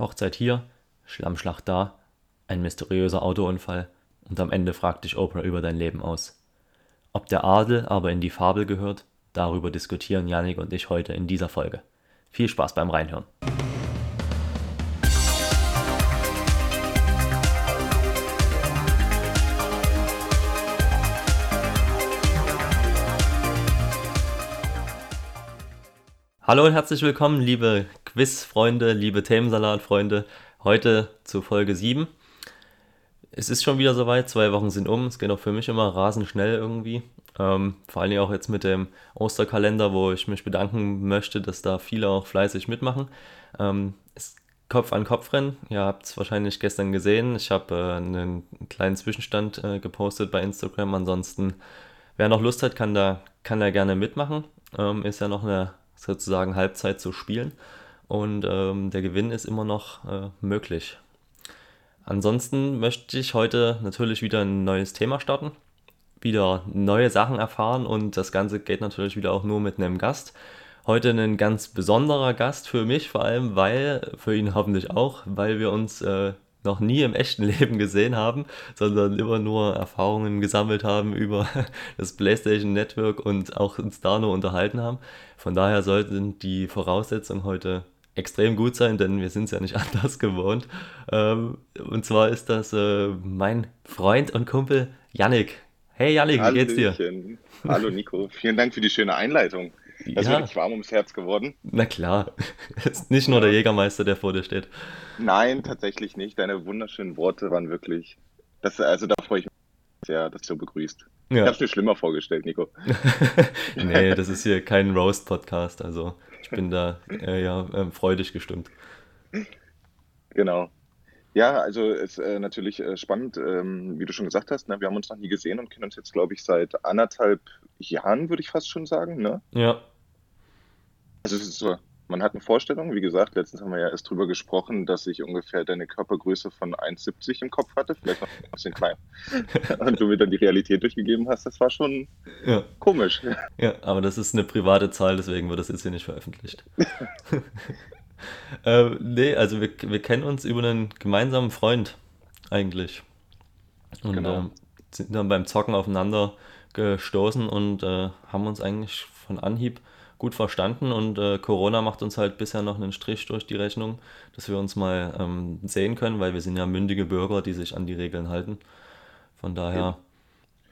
Hochzeit hier, Schlammschlacht da, ein mysteriöser Autounfall und am Ende fragt dich Oprah über dein Leben aus. Ob der Adel aber in die Fabel gehört, darüber diskutieren Janik und ich heute in dieser Folge. Viel Spaß beim Reinhören. Hallo und herzlich willkommen, liebe Quiz-Freunde, liebe Themensalat-Freunde. Heute zu Folge 7. Es ist schon wieder soweit, zwei Wochen sind um. Es geht auch für mich immer rasend schnell irgendwie. Ähm, vor allem auch jetzt mit dem Osterkalender, wo ich mich bedanken möchte, dass da viele auch fleißig mitmachen. Ähm, Kopf an Kopf rennen. Ihr habt es wahrscheinlich gestern gesehen. Ich habe äh, einen kleinen Zwischenstand äh, gepostet bei Instagram. Ansonsten, wer noch Lust hat, kann da, kann da gerne mitmachen. Ähm, ist ja noch eine sozusagen Halbzeit zu spielen. Und ähm, der Gewinn ist immer noch äh, möglich. Ansonsten möchte ich heute natürlich wieder ein neues Thema starten, wieder neue Sachen erfahren und das Ganze geht natürlich wieder auch nur mit einem Gast. Heute ein ganz besonderer Gast für mich, vor allem, weil, für ihn hoffentlich auch, weil wir uns äh, noch nie im echten Leben gesehen haben, sondern immer nur Erfahrungen gesammelt haben über das PlayStation Network und auch uns da nur unterhalten haben. Von daher sollten die Voraussetzungen heute extrem gut sein, denn wir sind es ja nicht anders gewohnt. Ähm, und zwar ist das äh, mein Freund und Kumpel Yannick. Hey Yannick, wie geht's dir? Hallo Nico, vielen Dank für die schöne Einleitung. Das ja. ist wirklich warm ums Herz geworden. Na klar, ist nicht nur der Jägermeister, der vor dir steht. Nein, tatsächlich nicht. Deine wunderschönen Worte waren wirklich. Das, also da freue ich mich sehr, dass du begrüßt. Ja. Ich habe es mir schlimmer vorgestellt, Nico. nee, das ist hier kein Roast-Podcast, also ich bin da äh, ja äh, freudig gestimmt. Genau. Ja, also es ist äh, natürlich äh, spannend, ähm, wie du schon gesagt hast. Ne? Wir haben uns noch nie gesehen und kennen uns jetzt, glaube ich, seit anderthalb Jahren, würde ich fast schon sagen. Ne? Ja. Also es ist so, man hat eine Vorstellung. Wie gesagt, letztens haben wir ja erst drüber gesprochen, dass ich ungefähr deine Körpergröße von 1,70 im Kopf hatte, vielleicht noch ein bisschen klein. Und du mir dann die Realität durchgegeben hast, das war schon ja. komisch. Ja, aber das ist eine private Zahl, deswegen wird das jetzt hier nicht veröffentlicht. äh, nee, also wir, wir kennen uns über einen gemeinsamen Freund eigentlich. Und genau. äh, sind dann beim Zocken aufeinander gestoßen und äh, haben uns eigentlich von Anhieb gut verstanden und äh, Corona macht uns halt bisher noch einen Strich durch die Rechnung, dass wir uns mal ähm, sehen können, weil wir sind ja mündige Bürger, die sich an die Regeln halten. Von daher,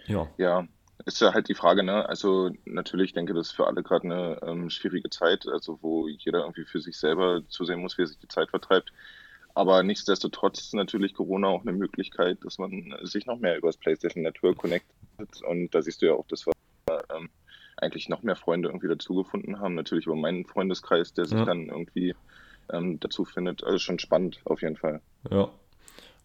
ja. Ja, ist ja halt die Frage, ne? Also natürlich denke ich, das ist für alle gerade eine ähm, schwierige Zeit, also wo jeder irgendwie für sich selber zusehen muss, wie er sich die Zeit vertreibt. Aber nichtsdestotrotz ist natürlich Corona auch eine Möglichkeit, dass man sich noch mehr über das PlayStation Network connectet. Und da siehst du ja auch, dass wir ähm, eigentlich noch mehr Freunde irgendwie dazugefunden haben. Natürlich über meinen Freundeskreis, der sich ja. dann irgendwie ähm, dazu findet. Also schon spannend auf jeden Fall. Ja.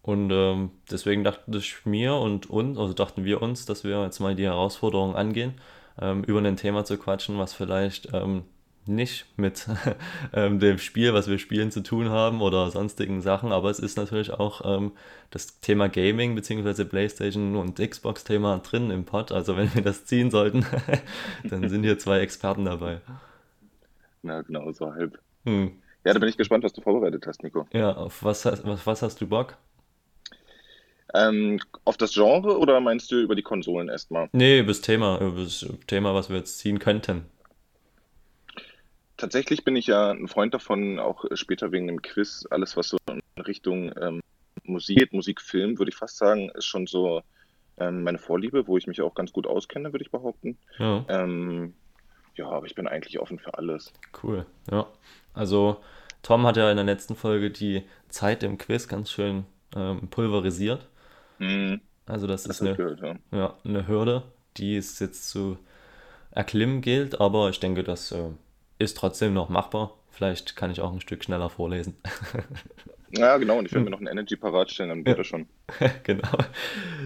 Und ähm, deswegen dachte ich mir und uns, also dachten wir uns, dass wir jetzt mal die Herausforderung angehen, ähm, über ein Thema zu quatschen, was vielleicht ähm, nicht mit ähm, dem Spiel, was wir spielen, zu tun haben oder sonstigen Sachen, aber es ist natürlich auch ähm, das Thema Gaming bzw. PlayStation und Xbox-Thema drin im Pod. Also wenn wir das ziehen sollten, dann sind hier zwei Experten dabei. Na, genau, so halb. Hm. Ja, da bin ich gespannt, was du vorbereitet hast, Nico. Ja, auf was, auf was hast du Bock? Ähm, auf das Genre oder meinst du über die Konsolen erstmal? Nee, über das Thema, über das Thema, was wir jetzt ziehen könnten. Tatsächlich bin ich ja ein Freund davon, auch später wegen dem Quiz, alles was so in Richtung ähm, Musik, Musikfilm, würde ich fast sagen, ist schon so ähm, meine Vorliebe, wo ich mich auch ganz gut auskenne, würde ich behaupten. Ja. Ähm, ja, aber ich bin eigentlich offen für alles. Cool, ja. Also Tom hat ja in der letzten Folge die Zeit im Quiz ganz schön ähm, pulverisiert. Mhm. Also das, das ist eine, gehört, ja. Ja, eine Hürde, die es jetzt zu erklimmen gilt, aber ich denke, dass äh, ist trotzdem noch machbar. Vielleicht kann ich auch ein Stück schneller vorlesen. Ja, genau. Und ich will mir noch ein Energy parat stellen, dann wird ja. schon. genau.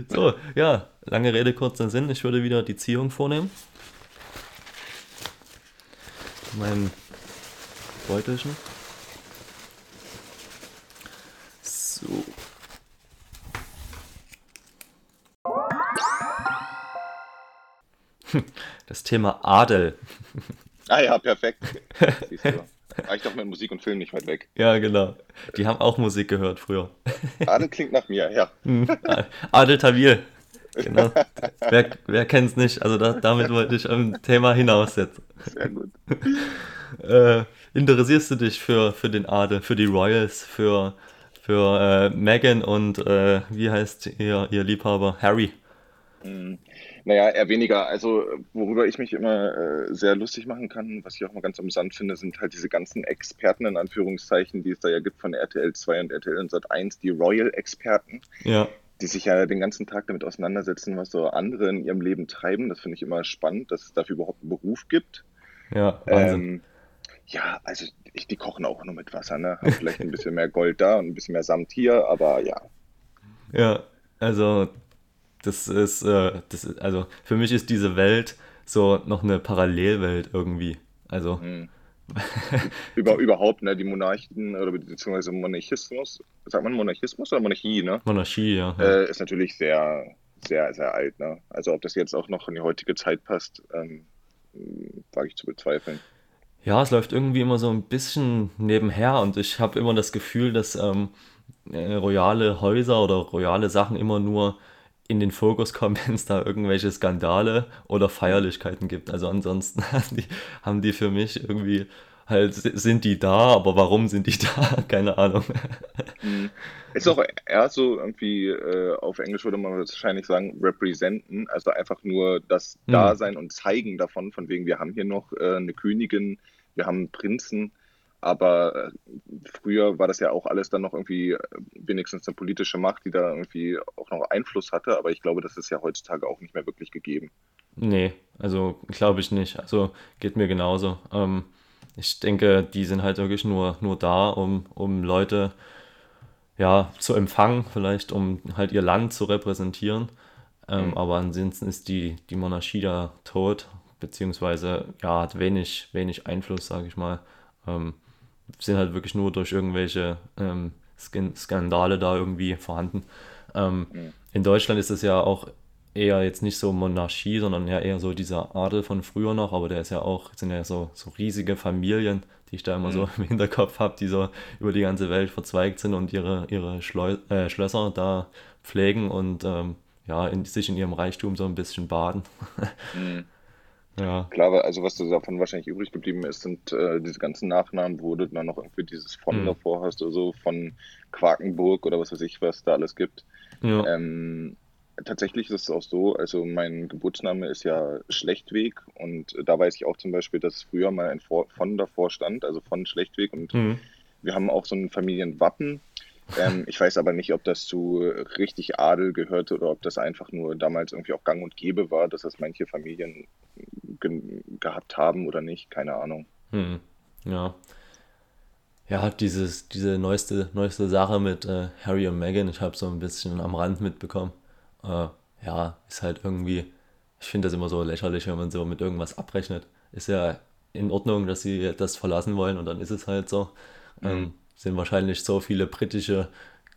So, ja, lange Rede, kurzer Sinn. Ich würde wieder die Ziehung vornehmen. Mein Beutelchen. So. Das Thema Adel. Ah ja, perfekt. Siehst du. Reicht auch mit Musik und Film nicht weit weg. Ja, genau. Die haben auch Musik gehört früher. Adel klingt nach mir, ja. Adel Tawil. Genau. wer wer kennt es nicht? Also da, damit wollte ich am Thema hinaussetzen. Sehr gut. Äh, interessierst du dich für, für den Adel, für die Royals, für, für äh, Meghan und äh, wie heißt ihr, ihr Liebhaber? Harry. Naja, eher weniger. Also, worüber ich mich immer äh, sehr lustig machen kann, was ich auch mal ganz amüsant finde, sind halt diese ganzen Experten in Anführungszeichen, die es da ja gibt von RTL 2 und RTL und Sat 1, die Royal-Experten, Ja, die sich ja den ganzen Tag damit auseinandersetzen, was so andere in ihrem Leben treiben. Das finde ich immer spannend, dass es dafür überhaupt einen Beruf gibt. ja, Wahnsinn. Ähm, ja, also ich, die kochen auch nur mit Wasser, ne? Haben vielleicht ein bisschen mehr Gold da und ein bisschen mehr Samt hier, aber ja. Ja, also das ist, äh, das ist, also für mich ist diese Welt so noch eine Parallelwelt irgendwie. Also, Hm. Über, überhaupt, ne, die Monarchen oder beziehungsweise Monarchismus, sagt man Monarchismus oder Monarchie, ne? Monarchie, ja. ja. Äh, ist natürlich sehr, sehr, sehr alt, ne? Also ob das jetzt auch noch in die heutige Zeit passt, ähm, wage ich zu bezweifeln. Ja, es läuft irgendwie immer so ein bisschen nebenher und ich habe immer das Gefühl, dass ähm, äh, royale Häuser oder royale Sachen immer nur in den Fokus kommen, wenn es da irgendwelche Skandale oder Feierlichkeiten gibt. Also ansonsten haben die, haben die für mich irgendwie halt, sind die da, aber warum sind die da? Keine Ahnung. Mhm. Ist auch eher so irgendwie, äh, auf Englisch würde man wahrscheinlich sagen, representen, also einfach nur das Hm, Dasein und Zeigen davon, von wegen, wir haben hier noch äh, eine Königin, wir haben einen Prinzen, aber äh, früher war das ja auch alles dann noch irgendwie äh, wenigstens eine politische Macht, die da irgendwie auch noch Einfluss hatte, aber ich glaube, das ist ja heutzutage auch nicht mehr wirklich gegeben. nee, also glaube ich nicht. Also geht mir genauso. Ähm, ich denke, die sind halt wirklich nur, nur da, um, um Leute ja, zu empfangen, vielleicht um halt ihr Land zu repräsentieren. Ähm, Mhm. aber ansonsten ist die, die Monarchie da tot, beziehungsweise ja, hat wenig, wenig Einfluss, sage ich mal. Ähm, sind halt wirklich nur durch irgendwelche ähm, Skandale da irgendwie vorhanden. Ähm, Mhm. in Deutschland ist es ja auch eher jetzt nicht so Monarchie, sondern ja eher so dieser Adel von früher noch, aber der ist ja auch, sind ja so, so riesige Familien, die ich da immer so Mhm. im Hinterkopf habe, die so über die ganze Welt verzweigt sind und ihre, ihre Schleu äh, Schlösser da pflegen und ähm, ja, in, sich in ihrem Reichtum so ein bisschen baden. Mhm. Ja, Klar, also was davon wahrscheinlich übrig geblieben ist, sind äh, diese ganzen Nachnamen, wo du dann noch irgendwie dieses von hm, davor hast oder so, von Quakenburg oder was weiß ich, was da alles gibt. ja, Ähm, tatsächlich ist es auch so, also mein Geburtsname ist ja Schlechtweg und da weiß ich auch zum Beispiel, dass früher mal ein von davor stand, also von Schlechtweg und hm, wir haben auch so ein Familienwappen. Ähm, ich weiß aber nicht, ob das zu richtig Adel gehörte oder ob das einfach nur damals irgendwie auch gang und gäbe war, dass das manche Familien ge gehabt haben oder nicht, keine Ahnung. hm, ja. Ja, dieses, diese neueste, neueste Sache mit äh, Harry und Meghan, ich habe so ein bisschen am Rand mitbekommen. Äh, ja, ist halt irgendwie, ich finde das immer so lächerlich, wenn man so mit irgendwas abrechnet. Ist ja in Ordnung, dass sie das verlassen wollen und dann ist es halt so. Mhm. Ähm, sind wahrscheinlich so viele britische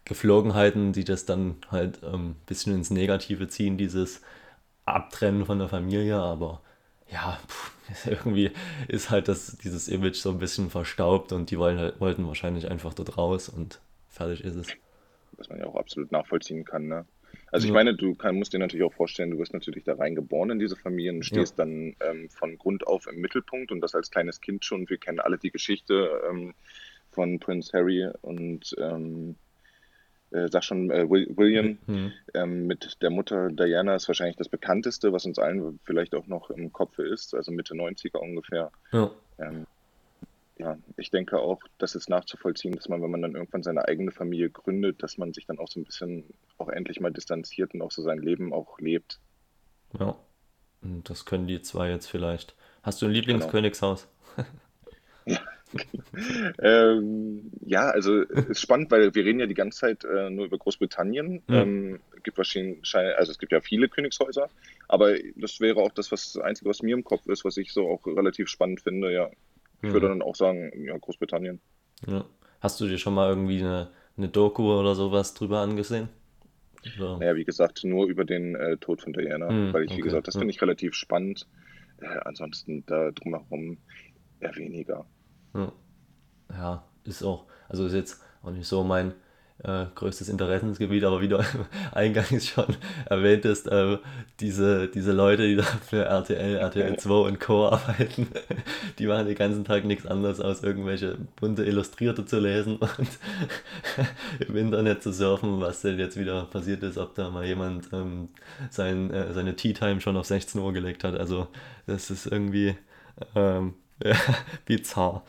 Geflogenheiten, die das dann halt ähm, ein bisschen ins Negative ziehen, dieses Abtrennen von der Familie, aber ja, pff, irgendwie ist halt das, dieses Image so ein bisschen verstaubt und die wollen halt, wollten wahrscheinlich einfach dort raus und fertig ist es. Was man ja auch absolut nachvollziehen kann, ne? Also ich Ja, meine, du kann, musst dir natürlich auch vorstellen, du wirst natürlich da reingeboren in diese Familien, ja, stehst dann ähm, von Grund auf im Mittelpunkt und das als kleines Kind schon. Wir kennen alle die Geschichte ähm, von Prince Harry und ähm, äh, sag schon, äh, Will- William hm, ähm, mit der Mutter Diana ist wahrscheinlich das bekannteste, was uns allen vielleicht auch noch im Kopf ist, also Mitte 90er ungefähr. ja, Ähm, ja, ich denke auch, das ist nachzuvollziehen, dass man, wenn man dann irgendwann seine eigene Familie gründet, dass man sich dann auch so ein bisschen auch endlich mal distanziert und auch so sein Leben auch lebt. ja. Und das können die zwei jetzt vielleicht. Hast du ein Genau. Ähm, ja, also ist spannend, weil wir reden ja die ganze Zeit äh, nur über Großbritannien. Hm, Ähm, gibt wahrscheinlich, also es gibt ja viele Königshäuser, aber das wäre auch das, was das Einzige, was mir im Kopf ist, was ich so auch relativ spannend finde. Ja, ich würde mhm, dann auch sagen, ja, Großbritannien. ja. Hast du dir schon mal irgendwie eine, eine Doku oder sowas drüber angesehen? Oder? Naja, wie gesagt, nur über den äh, Tod von Diana, Hm, weil ich, wie okay, gesagt, das ja, finde ich relativ spannend. Äh, ansonsten da drumherum eher weniger. ja. Ja, ist auch, also ist jetzt auch nicht so mein äh, größtes Interessensgebiet, aber wie du eingangs schon erwähntest, äh, diese, diese Leute, die da für RTL, RTL 2 und Co. arbeiten, die machen den ganzen Tag nichts anderes, als irgendwelche bunte Illustrierte zu lesen und im Internet zu surfen, was denn jetzt wieder passiert ist, ob da mal jemand ähm, sein, äh, seine Tea Time schon auf 16 Uhr gelegt hat. Also das ist irgendwie ähm, ja, bizarr.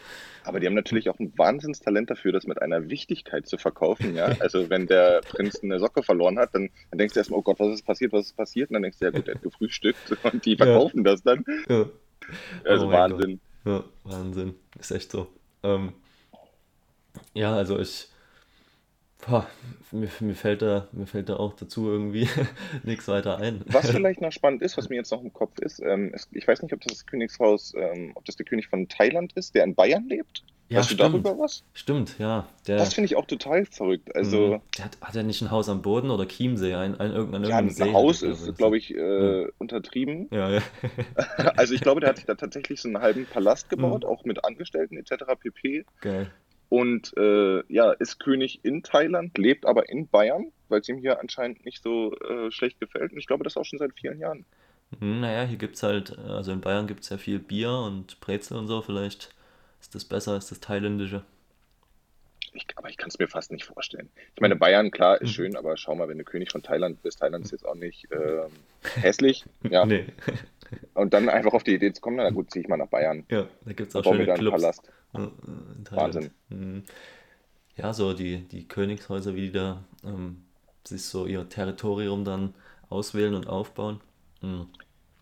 Aber die haben natürlich auch ein Wahnsinnstalent dafür, das mit einer Wichtigkeit zu verkaufen. Ja? Also wenn der Prinz eine Socke verloren hat, dann, dann denkst du erstmal, oh Gott, was ist passiert, was ist passiert? Und dann denkst du, ja gut, er hat gefrühstückt und die verkaufen ja. das dann. Ja. Also oh Wahnsinn. Ja, Wahnsinn. Ist echt so. Ähm, ja, also ich Boah, mir, mir, fällt da, mir fällt da auch dazu irgendwie nichts weiter ein. Was vielleicht noch spannend ist, was mir jetzt noch im Kopf ist, ähm, es, ich weiß nicht, ob das das Königshaus, ähm, ob das der König von Thailand ist, der in Bayern lebt. Ja, weißt stimmt. du darüber was? Stimmt, ja. Der, das finde ich auch total verrückt. Also, mhm. der hat, hat er nicht ein Haus am Boden oder Chiemsee? Ein, ein, irgendein, ja, ein See Haus ist, glaube ich, äh, mhm. untertrieben. Ja, ja. also ich glaube, der hat sich da tatsächlich so einen halben Palast gebaut, mhm. auch mit Angestellten etc. pp. Geil und äh, ja, ist König in Thailand, lebt aber in Bayern, weil es ihm hier anscheinend nicht so äh, schlecht gefällt. Und ich glaube, das auch schon seit vielen Jahren. Hm, naja, hier gibt es halt, also in Bayern gibt es ja viel Bier und Brezel und so. Vielleicht ist das besser als das Thailändische. Ich, aber ich kann es mir fast nicht vorstellen. Ich meine, Bayern, klar, ist mhm. schön, aber schau mal, wenn du König von Thailand bist, Thailand ist jetzt auch nicht äh, hässlich. Ja. nee. Und dann einfach auf die Idee zu kommen, na gut, ziehe ich mal nach Bayern. Ja, da gibt es auch schöne Clubs. Palast. Wahnsinn. Mhm. Ja, so die, die Königshäuser, wie die da ähm, sich so ihr Territorium dann auswählen und aufbauen. Mhm.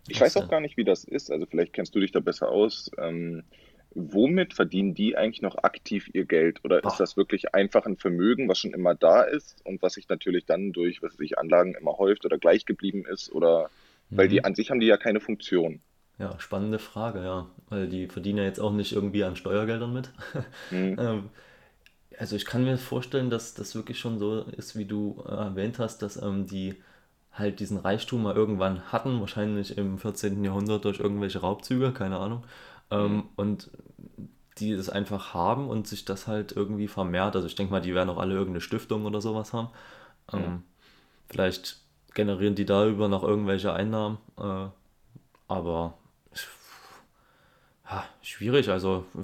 Ich weiß auch gar nicht, wie das ist. Also vielleicht kennst du dich da besser aus. Ähm, womit verdienen die eigentlich noch aktiv ihr Geld? Oder ist das wirklich einfach ein Vermögen, was schon immer da ist und was sich natürlich dann durch, was sich Anlagen immer häuft oder gleich geblieben ist? Oder weil die mhm. an sich haben die ja keine Funktion. Ja, spannende Frage, ja. Weil die verdienen ja jetzt auch nicht irgendwie an Steuergeldern mit. Mhm. ähm, also ich kann mir vorstellen, dass das wirklich schon so ist, wie du äh, erwähnt hast, dass ähm, die halt diesen Reichtum mal irgendwann hatten, wahrscheinlich im 14. Jahrhundert durch irgendwelche Raubzüge, keine Ahnung. Ähm, mhm. Und die es einfach haben und sich das halt irgendwie vermehrt. Also ich denke mal, die werden auch alle irgendeine Stiftung oder sowas haben. Mhm. Vielleicht generieren die darüber noch irgendwelche Einnahmen. Äh, aber ja, schwierig, also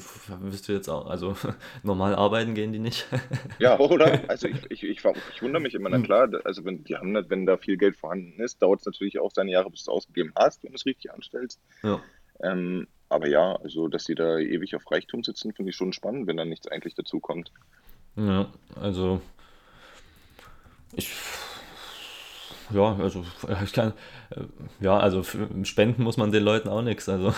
wirst du jetzt auch, also normal arbeiten gehen die nicht. ja, oder? Also ich, ich, ich, ich wundere mich immer, na klar, also wenn die haben wenn da viel Geld vorhanden ist, dauert es natürlich auch seine Jahre, bis du es ausgegeben hast, wenn du es richtig anstellst. Ja. Ähm, aber ja, also dass die da ewig auf Reichtum sitzen, finde ich schon spannend, wenn da nichts eigentlich dazu kommt. Ja, also ich ja, also ich kann, ja, also spenden muss man den Leuten auch nichts. Also.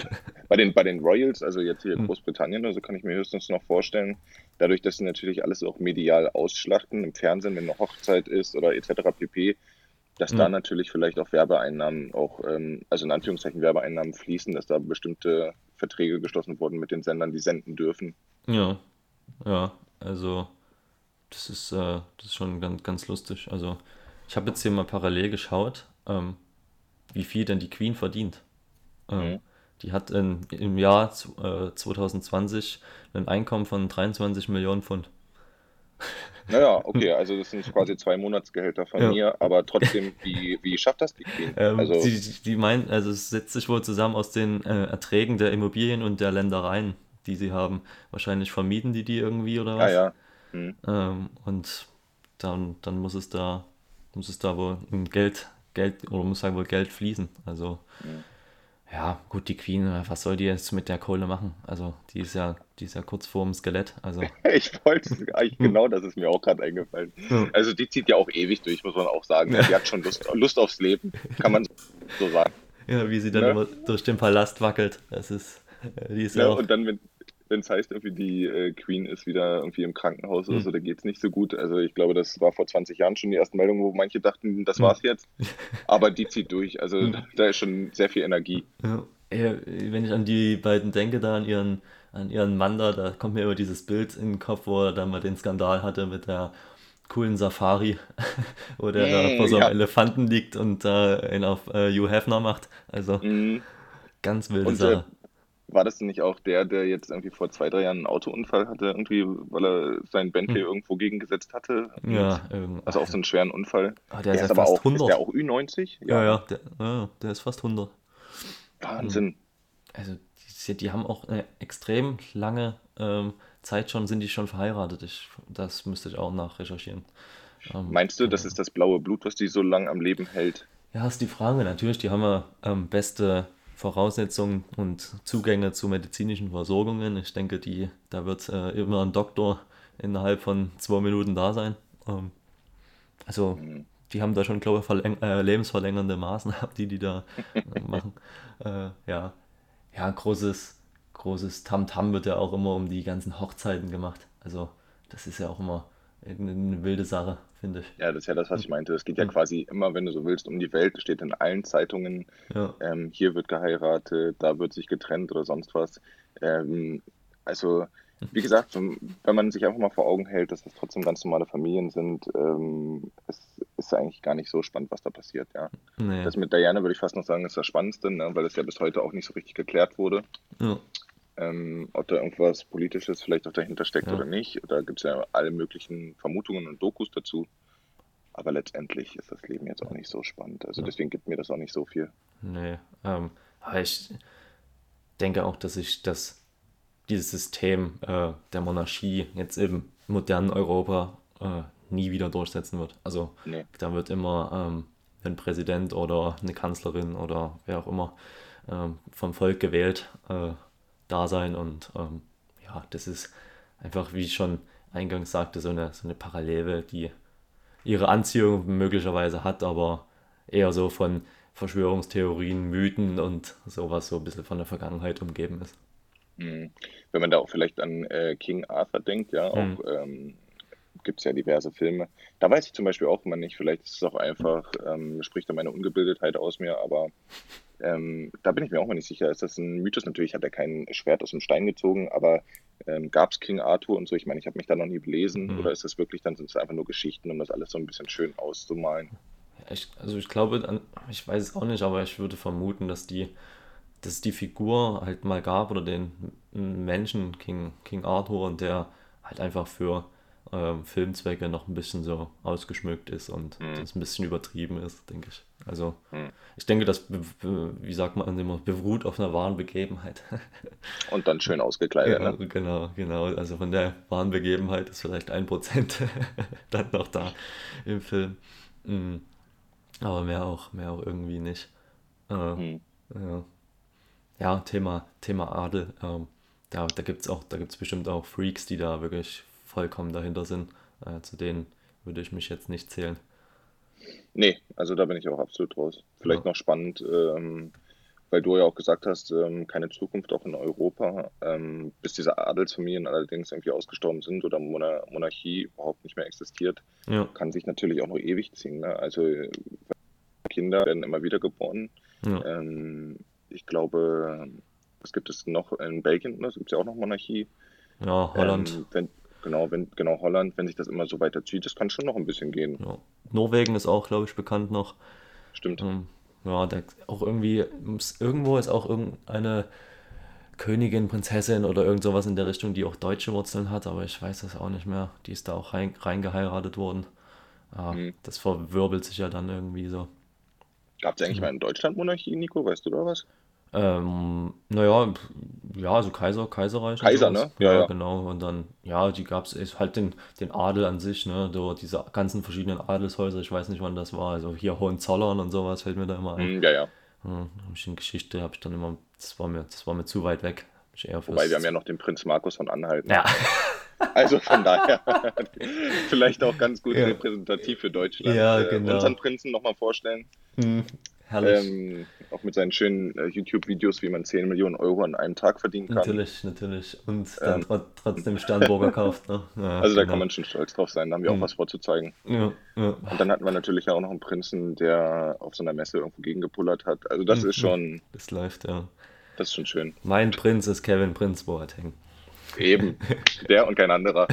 Bei den, bei den Royals, also jetzt hier in hm. Großbritannien, also kann ich mir höchstens noch vorstellen, dadurch, dass sie natürlich alles auch medial ausschlachten, im Fernsehen, wenn eine Hochzeit ist oder etc. pp., dass mhm. da natürlich vielleicht auch Werbeeinnahmen auch, ähm, also in Anführungszeichen Werbeeinnahmen fließen, dass da bestimmte Verträge geschlossen wurden mit den Sendern, die senden dürfen. Ja, ja, also das ist, äh, das ist schon ganz, ganz lustig. Also ich habe jetzt hier mal parallel geschaut, ähm, wie viel denn die Queen verdient. Ähm, mhm. Die hat in, im Jahr äh, 2020 ein Einkommen von 23 Millionen Pfund. Naja, okay, also das sind quasi zwei Monatsgehälter von ja. mir, aber trotzdem, wie, wie schafft das die Queen? Ähm, also, die, die meinen, also es setzt sich wohl zusammen aus den äh, Erträgen der Immobilien und der Ländereien, die sie haben. Wahrscheinlich vermieten die die irgendwie oder was? Ja, ja. Mhm. Ähm, und dann, dann muss es da muss es da wohl Geld, Geld, oder muss sagen wohl Geld fließen. Also, ja. Ja, gut, die Queen, was soll die jetzt mit der Kohle machen? Also, die ist ja, die ist ja kurz vorm Skelett. Also. ich wollte eigentlich genau, das ist mir auch gerade eingefallen. Also, die zieht ja auch ewig durch, muss man auch sagen. Die hat schon Lust, Lust aufs Leben, kann man so sagen. Ja, wie sie dann ne? durch den Palast wackelt. Das ist, äh, die ist ja, ja auch. Und dann, wenn, wenn es heißt, irgendwie die äh, Queen ist wieder irgendwie im Krankenhaus oder hm. so, da geht es nicht so gut. Also ich glaube, das war vor 20 Jahren schon die ersten Meldungen, wo manche dachten, das mhm. war's jetzt. Aber die zieht durch. Also mhm. da ist schon sehr viel Energie. Ja. Wenn ich an die beiden denke, da an ihren, an ihren Mann da, da kommt mir immer dieses Bild in den Kopf, wo er dann mal den Skandal hatte mit der coolen Safari, wo der da vor so einem ja. Elefanten liegt und da äh, ihn auf äh, Hugh Hefner macht. Also mhm. ganz wilde und, Sache. War das denn nicht auch der, der jetzt irgendwie vor zwei, drei Jahren einen Autounfall hatte, irgendwie, weil er seinen Bentley hm. irgendwo gegengesetzt hatte? Ja, irgendwie. Also auch so einen schweren Unfall. Ah, der, der, ist, ist aber auch, 100. Ist der auch Ü90? Ja, ja, ja der, ja, der ist fast 100. Wahnsinn. Also, die, die haben auch eine extrem lange ähm, Zeit schon, sind die schon verheiratet. Ich, das müsste ich auch nachrecherchieren. Ähm, Meinst du, das ist das blaue Blut, was die so lange am Leben hält? Ja, ist die Frage. Natürlich, die haben ja ähm, beste Voraussetzungen und Zugänge zu medizinischen Versorgungen. Ich denke, die, da wird äh, immer ein Doktor innerhalb von zwei Minuten da sein. Ähm, also mhm. die haben da schon, glaube ich, äh, lebensverlängernde Maßnahmen, die die da äh, machen. Äh, ja. ja, großes, großes Tamtam -Tam wird ja auch immer um die ganzen Hochzeiten gemacht. Also das ist ja auch immer eine wilde Sache finde ich. Ja, das ist ja das, was ich meinte. Es geht ja quasi immer, wenn du so willst, um die Welt. Es steht in allen Zeitungen, ja. ähm, hier wird geheiratet, da wird sich getrennt oder sonst was. Ähm, also, wie gesagt, wenn man sich einfach mal vor Augen hält, dass das trotzdem ganz normale Familien sind, ähm, es ist eigentlich gar nicht so spannend, was da passiert. Ja. Nee. Das mit Diana würde ich fast noch sagen, ist das Spannendste, ne? weil es ja bis heute auch nicht so richtig geklärt wurde. Ja. Ähm, ob da irgendwas Politisches vielleicht auch dahinter steckt ja. oder nicht. Da gibt es ja alle möglichen Vermutungen und Dokus dazu. Aber letztendlich ist das Leben jetzt auch nicht so spannend. Also ja. deswegen gibt mir das auch nicht so viel. Nee, ähm, ich denke auch, dass ich das, dieses System äh, der Monarchie jetzt im modernen Europa äh, nie wieder durchsetzen wird. Also nee. da wird immer ähm, ein Präsident oder eine Kanzlerin oder wer auch immer ähm, vom Volk gewählt äh, da sein und ähm, ja, das ist einfach, wie ich schon eingangs sagte, so eine, so eine Parallelwelt, die ihre Anziehung möglicherweise hat, aber eher so von Verschwörungstheorien, Mythen und sowas so ein bisschen von der Vergangenheit umgeben ist. Mhm. Wenn man da auch vielleicht an äh, King Arthur denkt, ja, auch mhm. ähm, gibt es ja diverse Filme. Da weiß ich zum Beispiel auch immer nicht, vielleicht ist es auch einfach, ähm, spricht da meine Ungebildetheit aus mir, aber ähm, da bin ich mir auch mal nicht sicher. Ist das ein Mythos? Natürlich hat er kein Schwert aus dem Stein gezogen, aber ähm, gab es King Arthur und so? Ich meine, ich habe mich da noch nie belesen. Mhm. Oder ist das wirklich, dann sind es einfach nur Geschichten, um das alles so ein bisschen schön auszumalen? Ich, also ich glaube, ich weiß es auch nicht, aber ich würde vermuten, dass die, dass die Figur halt mal gab oder den Menschen King, King Arthur und der halt einfach für ähm, Filmzwecke noch ein bisschen so ausgeschmückt ist und mhm. das ein bisschen übertrieben ist, denke ich. Also mhm. ich denke, das, wie sagt man immer, beruht auf einer wahren Begebenheit. Und dann schön ausgekleidet, ja, ne? Genau, genau. Also von der wahren Begebenheit ist vielleicht ein Prozent dann noch da im Film. Mhm. Aber mehr auch, mehr auch irgendwie nicht. Äh, mhm. ja. ja, Thema, Thema Adel. Ähm, da da gibt es auch, da gibt es bestimmt auch Freaks, die da wirklich vollkommen dahinter sind. Äh, zu denen würde ich mich jetzt nicht zählen. Nee, also da bin ich auch absolut raus. Vielleicht ja. noch spannend, ähm, weil du ja auch gesagt hast, ähm, keine Zukunft auch in Europa, ähm, bis diese Adelsfamilien allerdings irgendwie ausgestorben sind oder Monar Monarchie überhaupt nicht mehr existiert, ja. kann sich natürlich auch noch ewig ziehen. Ne? Also Kinder werden immer wieder geboren. Ja. Ähm, ich glaube, was gibt es noch in Belgien? Es gibt ja auch noch Monarchie. Ja, Holland. Ähm, wenn, Genau, wenn, genau Holland, wenn sich das immer so weiterzieht, das kann schon noch ein bisschen gehen. Ja. Norwegen ist auch, glaube ich, bekannt noch. Stimmt. Ähm, ja, da auch irgendwie, irgendwo ist auch irgendeine Königin, Prinzessin oder irgend sowas in der Richtung, die auch deutsche Wurzeln hat, aber ich weiß das auch nicht mehr. Die ist da auch rein, reingeheiratet worden. Ah, mhm. Das verwirbelt sich ja dann irgendwie so. Gab es eigentlich mhm. mal in Deutschland Monarchie, Nico, weißt du da was? Ähm, naja, ja, also Kaiser, Kaiserreich. Kaiser, ne? Ja, ja, genau. Und dann, ja, die gab es halt den, den Adel an sich, ne? So, diese ganzen verschiedenen Adelshäuser, ich weiß nicht, wann das war. Also hier Hohenzollern und sowas fällt mir da immer ein. Mhm, ja, ja. ja in Geschichte habe ich dann immer, das war mir, das war mir zu weit weg. Wobei wir haben ja noch den Prinz Markus von Anhalten. Ja. Also von daher vielleicht auch ganz gut ja. repräsentativ für Deutschland. Ja, äh, genau. Unseren Prinzen nochmal vorstellen. Mhm. Herrlich. Ähm, auch mit seinen schönen äh, YouTube-Videos, wie man 10 Millionen Euro an einem Tag verdienen kann. Natürlich, natürlich. Und dann ähm, trotzdem Sternburger kauft. Ne? Ja, also da genau. kann man schon stolz drauf sein, da haben wir mhm. auch was vorzuzeigen. Ja, ja. Und dann hatten wir natürlich auch noch einen Prinzen, der auf so einer Messe irgendwo gegengepullert hat. Also das mhm. ist schon. Das läuft, ja. Das ist schon schön. Mein Prinz ist Kevin Prinz Boateng. Eben, der und kein anderer.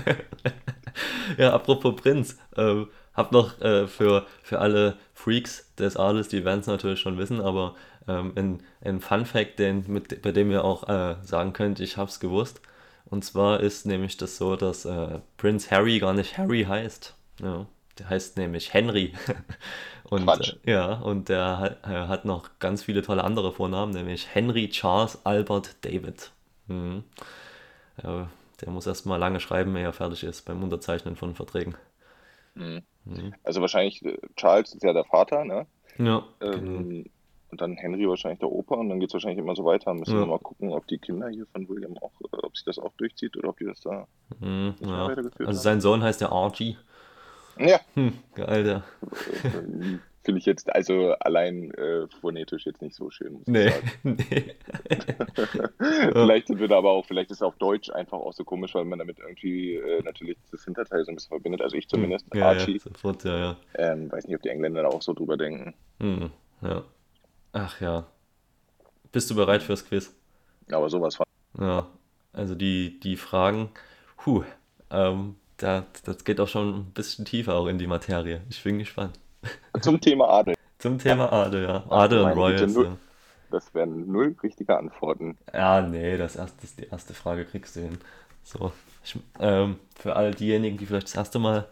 ja, apropos Prinz. Äh, hab noch äh, für, für alle Freaks des Adels, die werden es natürlich schon wissen, aber ähm, ein, ein Fun Fact, den, mit, bei dem ihr auch äh, sagen könnt, ich hab's gewusst. Und zwar ist nämlich das so, dass äh, Prince Harry gar nicht Harry heißt. Ja, der heißt nämlich Henry. und äh, ja, und der hat, äh, hat noch ganz viele tolle andere Vornamen, nämlich Henry Charles Albert David. Mhm. Ja, der muss erstmal lange schreiben, ehe er fertig ist beim Unterzeichnen von Verträgen. Mhm. Mhm. Also wahrscheinlich äh, Charles ist ja der Vater, ne? Ja. Ähm, genau. Und dann Henry wahrscheinlich der Opa und dann geht es wahrscheinlich immer so weiter. Müssen ja. wir mal gucken, ob die Kinder hier von William auch, äh, ob sich das auch durchzieht oder ob die das da mhm, ja. weitergeführt Also sein Sohn heißt ja Archie. Ja. Hm, geil, ja. Finde ich jetzt also allein äh, phonetisch jetzt nicht so schön. Muss nee. nee. vielleicht sind wir da aber auch, vielleicht ist es auf Deutsch einfach auch so komisch, weil man damit irgendwie äh, natürlich das Hinterteil so ein bisschen verbindet. Also ich zumindest. Ja, Archie. Ja, sofort, ja, ja. Ähm, weiß nicht, ob die Engländer da auch so drüber denken. Hm, ja. Ach ja. Bist du bereit fürs Quiz? Aber sowas von. Ja, also die, die Fragen, puh, ähm, da, das geht auch schon ein bisschen tiefer auch in die Materie. Ich bin gespannt. Zum Thema Adel. Zum Thema Adel, ja. Adel und Royals. Ja. Das wären null richtige Antworten. Ja, nee, das erste, die erste Frage kriegst du hin. So, ich, ähm, für all diejenigen, die vielleicht das erste Mal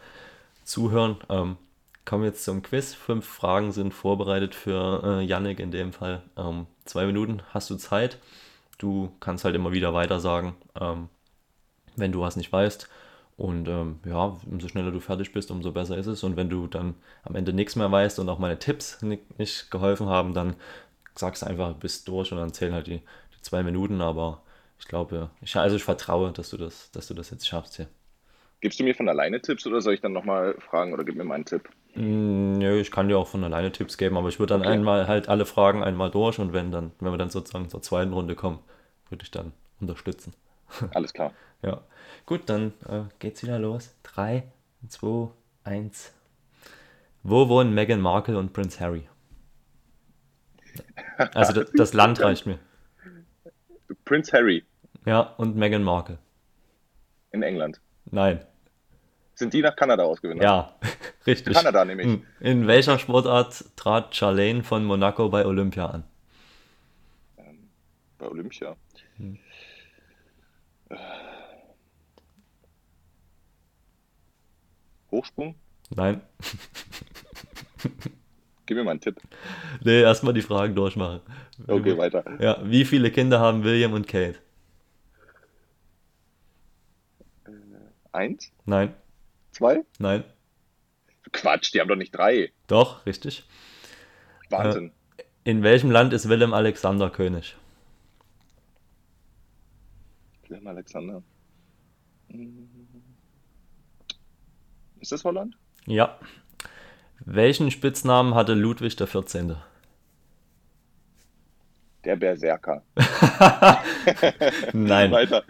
zuhören, ähm, Kommen wir jetzt zum Quiz. Fünf Fragen sind vorbereitet für äh, Yannick in dem Fall. Ähm, zwei Minuten hast du Zeit. Du kannst halt immer wieder weiter sagen, ähm, wenn du was nicht weißt. Und ähm, ja, umso schneller du fertig bist, umso besser ist es. Und wenn du dann am Ende nichts mehr weißt und auch meine Tipps nicht, nicht geholfen haben, dann sagst du einfach, bist durch und dann zählen halt die, die zwei Minuten. Aber ich glaube, ich, also ich vertraue, dass du das, dass du das jetzt schaffst hier. Gibst du mir von alleine Tipps oder soll ich dann nochmal fragen oder gib mir meinen Tipp? Mm, nö, ich kann dir auch von alleine Tipps geben, aber ich würde dann okay. einmal halt alle Fragen einmal durch und wenn dann, wenn wir dann sozusagen zur zweiten Runde kommen, würde ich dann unterstützen. Alles klar. ja. Gut, dann äh, geht's wieder los. 3, 2, 1. Wo wohnen Meghan Markle und Prince Harry? Also das, das Land reicht mir. Prince Harry. Ja, und Meghan Markle. In England. Nein. Sind die nach Kanada ausgewandert? Ja, richtig. Kanada nämlich. Hm. In welcher Sportart trat Charlene von Monaco bei Olympia an? Ähm, bei Olympia? Hm. Hochsprung? Nein. Gib mir mal einen Tipp. Nee, erstmal die Fragen durchmachen. Okay, weiter. Ja, wie viele Kinder haben William und Kate? Äh, eins? Nein. Zwei? Nein. Quatsch, die haben doch nicht drei. Doch, richtig. Wahnsinn. Äh, in welchem Land ist Willem Alexander König? Willem Alexander. Ist das Holland? Ja. Welchen Spitznamen hatte Ludwig XIV.? Der Berserker. Nein. Weiter.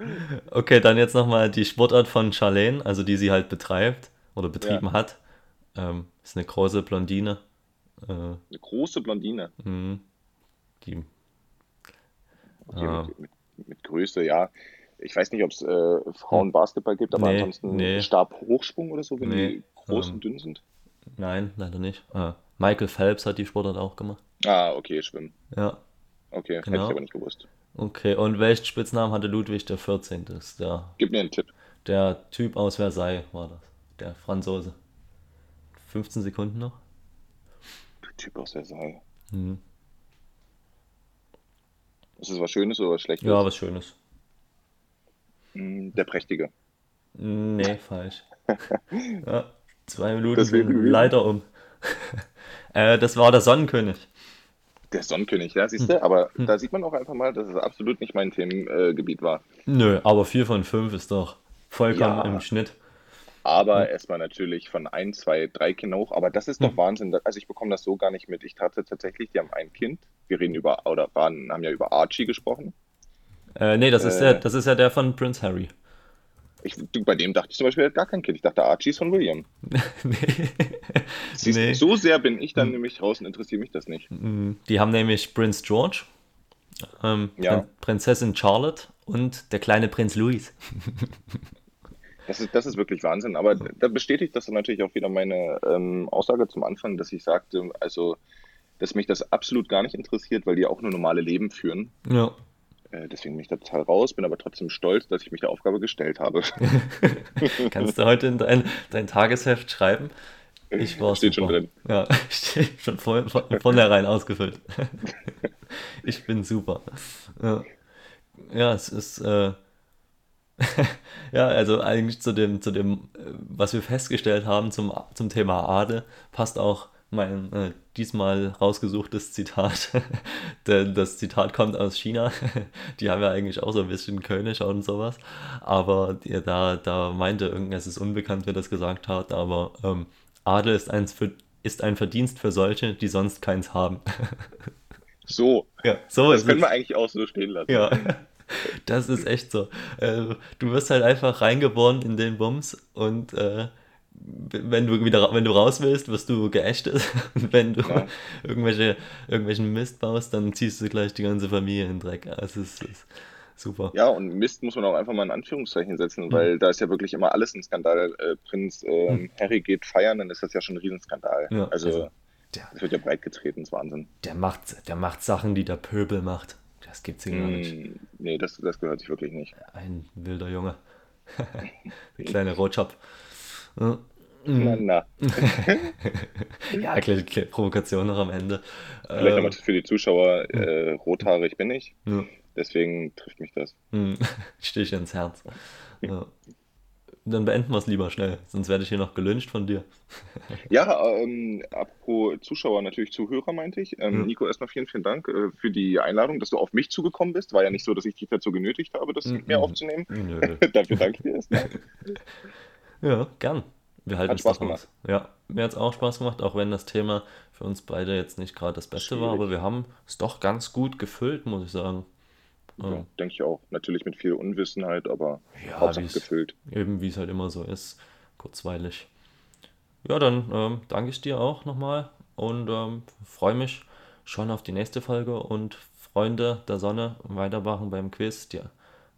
Okay, dann jetzt nochmal die Sportart von Charlene, also die sie halt betreibt oder betrieben ja. hat. Ähm, ist eine große Blondine. Äh, eine große Blondine. Mh, die. Okay, äh, mit, mit, mit, Größe, ja. Ich weiß nicht, ob es äh, Frauenbasketball gibt, aber nee, ansonsten nee. Stabhochsprung oder so, wenn nee, die groß ähm, und dünn sind. Nein, leider nicht. Ah, Michael Phelps hat die Sportart auch gemacht. Ah, okay, Schwimmen. Ja. Okay, genau. hätte ich aber nicht gewusst. Okay, und welchen Spitznamen hatte Ludwig der 14.? Der, Gib mir einen Tipp. Der Typ aus Versailles war das. Der Franzose. 15 Sekunden noch. Der Typ aus Versailles. Mhm. Ist das was Schönes oder was Schlechtes? Ja, was Schönes. Hm, der Prächtige. Nee, falsch. ja, zwei Minuten sind leider um. äh, das war der Sonnenkönig. Der Sonnenkönig, ja, siehst du? Hm. Aber hm. da sieht man auch einfach mal, dass es absolut nicht mein Themengebiet war. Nö, aber 4 von 5 ist doch vollkommen ja, im Schnitt. Aber hm. erstmal natürlich von 1, 2, 3 Kindern hoch. Aber das ist doch hm. Wahnsinn. Also ich bekomme das so gar nicht mit. Ich hatte tatsächlich, die haben ein Kind. Wir reden über, oder waren, haben ja über Archie gesprochen. Äh, nee, das ist, äh, der, das ist ja der von Prince Harry. Ich, bei dem dachte ich zum Beispiel, er hat gar kein Kind. Ich dachte, Archie ist von William. nee. Siehst, nee. So sehr bin ich dann mhm. nämlich raus und interessiert mich das nicht. Hm, die haben nämlich Prince George, ähm, ja. Prinzessin Charlotte und der kleine Prinz Louis. Das ist, das ist wirklich Wahnsinn. Aber da bestätigt das natürlich auch wieder meine ähm, Aussage zum Anfang, dass ich sagte, also, dass mich das absolut gar nicht interessiert, weil die auch nur normale Leben führen. Ja. Äh, deswegen bin ich da total raus, bin aber trotzdem stolz, dass ich mich der Aufgabe gestellt habe. Kannst du heute in dein, dein Tagesheft schreiben? Ich war Steht super. schon drin. Ja, steht schon von, von, vornherein ausgefüllt. ich bin super. Ja, ja es ist. Äh, ja, also eigentlich zu dem, zu dem, äh, was wir festgestellt haben zum, zum Thema Adel, passt auch mein äh, diesmal rausgesuchtes Zitat. Denn das Zitat kommt aus China. Die haben ja eigentlich auch so ein bisschen König und sowas. Aber die, da, da meinte irgendwer, es ist unbekannt, wer das gesagt hat, aber ähm, Adel ist, eins für, ist ein Verdienst für solche, die sonst keins haben. So, ja, so das ist können es. wir eigentlich auch so stehen lassen. Ja, das ist echt so. Äh, du wirst halt einfach reingeboren in den Bums und äh, wenn du wieder wenn du raus willst, wirst du geächtet. Und wenn du Ja. irgendwelche, irgendwelchen Mist baust, dann ziehst du gleich die ganze Familie in den Dreck. Also es ist, ist super. Ja, und Mist muss man auch einfach mal in Anführungszeichen setzen, weil da ist ja wirklich immer alles ein Skandal. Äh, Prinz ähm, Harry geht feiern, dann ist das ja schon ein Riesenskandal. Ja, also, also, der, das wird ja breit getreten, das ist Wahnsinn. der, macht, der macht Sachen, die der Pöbel macht. Das gibt's hier gar nicht. Mm, nee, das, das gehört sich wirklich nicht. Ein wilder Junge. Der kleine Rotschopf. Ja. Na, na. Ja, kleine, kleine Provokation noch am Ende. Vielleicht nochmal für die Zuschauer, äh, rothaarig bin ich, ja. deswegen trifft mich das. Hm, Stich ins Herz. Ja. Dann beenden wir es lieber schnell, sonst werde ich hier noch gelünscht von dir. Ja, ähm, apropos Zuschauer, natürlich Zuhörer, meinte ich. Ähm, Ja. Nico, erstmal vielen, vielen Dank äh, für die Einladung, dass du auf mich zugekommen bist. War ja nicht so, dass ich dich dazu genötigt habe, das mit mir Mhm. aufzunehmen. Dafür danke ich dir erstmal. Ja, gern. Wir halten Hat Spaß aus. Ja, mir hat es auch Spaß gemacht, auch wenn das Thema für uns beide jetzt nicht gerade das Beste war, Schwierig. aber wir haben es doch ganz gut gefüllt, muss ich sagen. Ja, denke ich auch. Natürlich mit viel Unwissenheit, aber Ja, Hauptsache gefüllt. Eben wie es halt immer so ist, kurzweilig. Ja, dann ähm, danke ich dir auch nochmal und ähm, freue mich schon auf die nächste Folge und Freunde der Sonne weitermachen beim Quiz. Ja,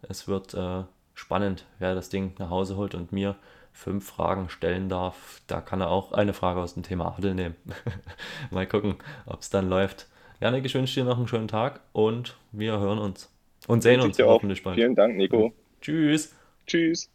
es wird äh, spannend, wer das Ding nach Hause holt und mir fünf Fragen stellen darf. Da kann er auch eine Frage aus dem Thema Adel nehmen. Mal gucken, ob es dann läuft. Janik, ich wünsche dir noch einen schönen Tag und wir hören uns und sehen uns hoffentlich bald. Vielen Dank, Nico. Tschüss. Tschüss.